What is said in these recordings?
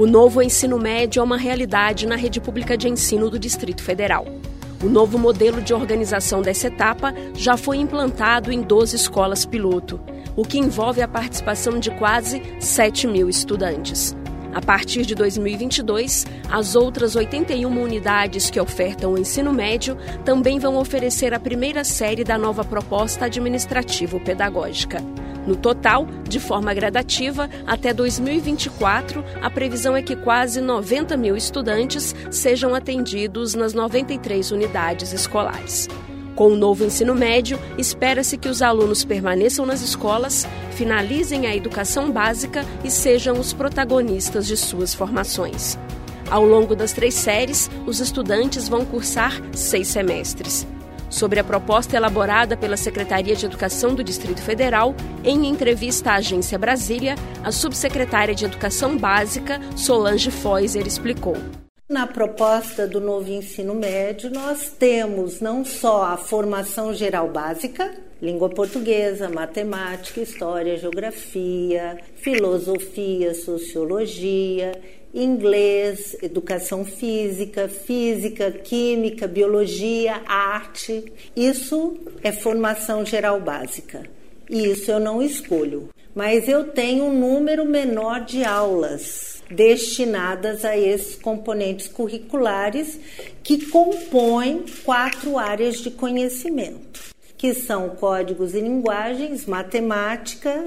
O novo ensino médio é uma realidade na rede pública de ensino do Distrito Federal. O novo modelo de organização dessa etapa já foi implantado em 12 escolas piloto, o que envolve a participação de quase 7 mil estudantes. A partir de 2022, as outras 81 unidades que ofertam o ensino médio também vão oferecer a primeira série da nova proposta administrativo-pedagógica. No total, de forma gradativa, até 2024, a previsão é que quase 90 mil estudantes sejam atendidos nas 93 unidades escolares. Com o novo ensino médio, espera-se que os alunos permaneçam nas escolas, finalizem a educação básica e sejam os protagonistas de suas formações. Ao longo das três séries, os estudantes vão cursar seis semestres sobre a proposta elaborada pela Secretaria de Educação do Distrito Federal, em entrevista à Agência Brasília, a subsecretária de Educação Básica, Solange Foiser, explicou. Na proposta do novo ensino médio, nós temos não só a formação geral básica, língua portuguesa, matemática, história, geografia, filosofia, sociologia inglês, educação física, física, química, biologia, arte. Isso é formação geral básica. E isso eu não escolho. Mas eu tenho um número menor de aulas destinadas a esses componentes curriculares que compõem quatro áreas de conhecimento, que são códigos e linguagens, matemática,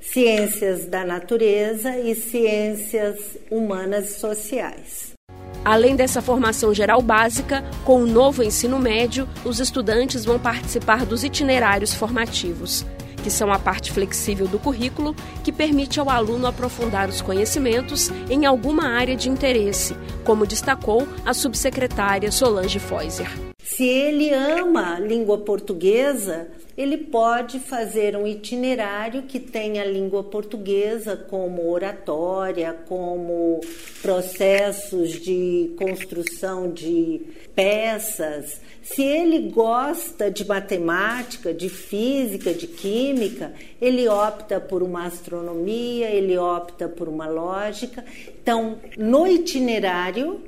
ciências da natureza e ciências humanas e sociais. Além dessa formação geral básica, com o novo ensino médio, os estudantes vão participar dos itinerários formativos, que são a parte flexível do currículo que permite ao aluno aprofundar os conhecimentos em alguma área de interesse, como destacou a subsecretária Solange Feuser. Se ele ama língua portuguesa, ele pode fazer um itinerário que tenha a língua portuguesa como oratória, como processos de construção de peças. Se ele gosta de matemática, de física, de química, ele opta por uma astronomia, ele opta por uma lógica. Então, no itinerário,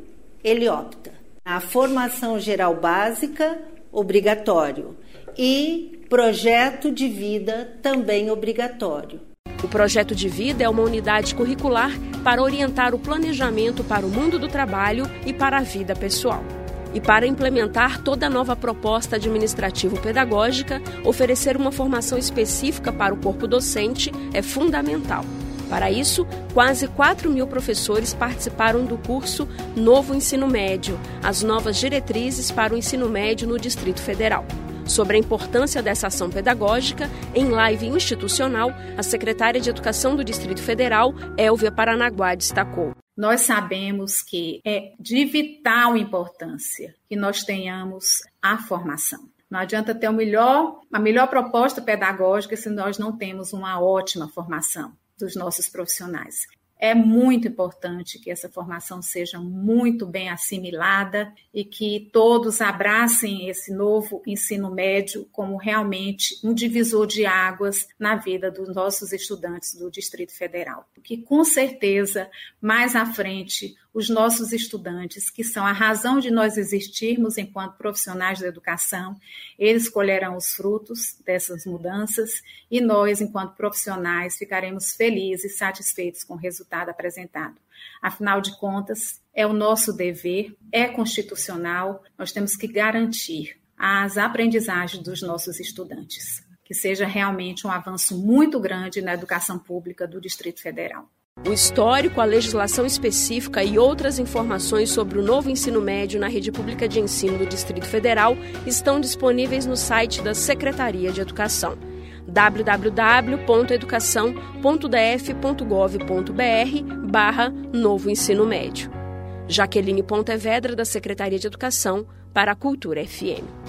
ele opta. A formação geral básica, obrigatório. E Projeto de vida também obrigatório. O projeto de vida é uma unidade curricular para orientar o planejamento para o mundo do trabalho e para a vida pessoal. E para implementar toda a nova proposta administrativo-pedagógica, oferecer uma formação específica para o corpo docente é fundamental. Para isso, quase 4 mil professores participaram do curso Novo Ensino Médio As Novas Diretrizes para o Ensino Médio no Distrito Federal. Sobre a importância dessa ação pedagógica, em live institucional, a secretária de Educação do Distrito Federal, Elvia Paranaguá, destacou. Nós sabemos que é de vital importância que nós tenhamos a formação. Não adianta ter o melhor, a melhor proposta pedagógica se nós não temos uma ótima formação dos nossos profissionais. É muito importante que essa formação seja muito bem assimilada e que todos abracem esse novo ensino médio como realmente um divisor de águas na vida dos nossos estudantes do Distrito Federal. Que com certeza, mais à frente, os nossos estudantes, que são a razão de nós existirmos enquanto profissionais da educação, eles colherão os frutos dessas mudanças e nós, enquanto profissionais, ficaremos felizes e satisfeitos com o resultado apresentado. Afinal de contas, é o nosso dever, é constitucional, nós temos que garantir as aprendizagens dos nossos estudantes, que seja realmente um avanço muito grande na educação pública do Distrito Federal. O histórico, a legislação específica e outras informações sobre o novo ensino médio na rede pública de ensino do Distrito Federal estão disponíveis no site da Secretaria de Educação www.educação.df.gov.br barra Novo Ensino Médio. Jaqueline Pontevedra, da Secretaria de Educação, para a Cultura FM.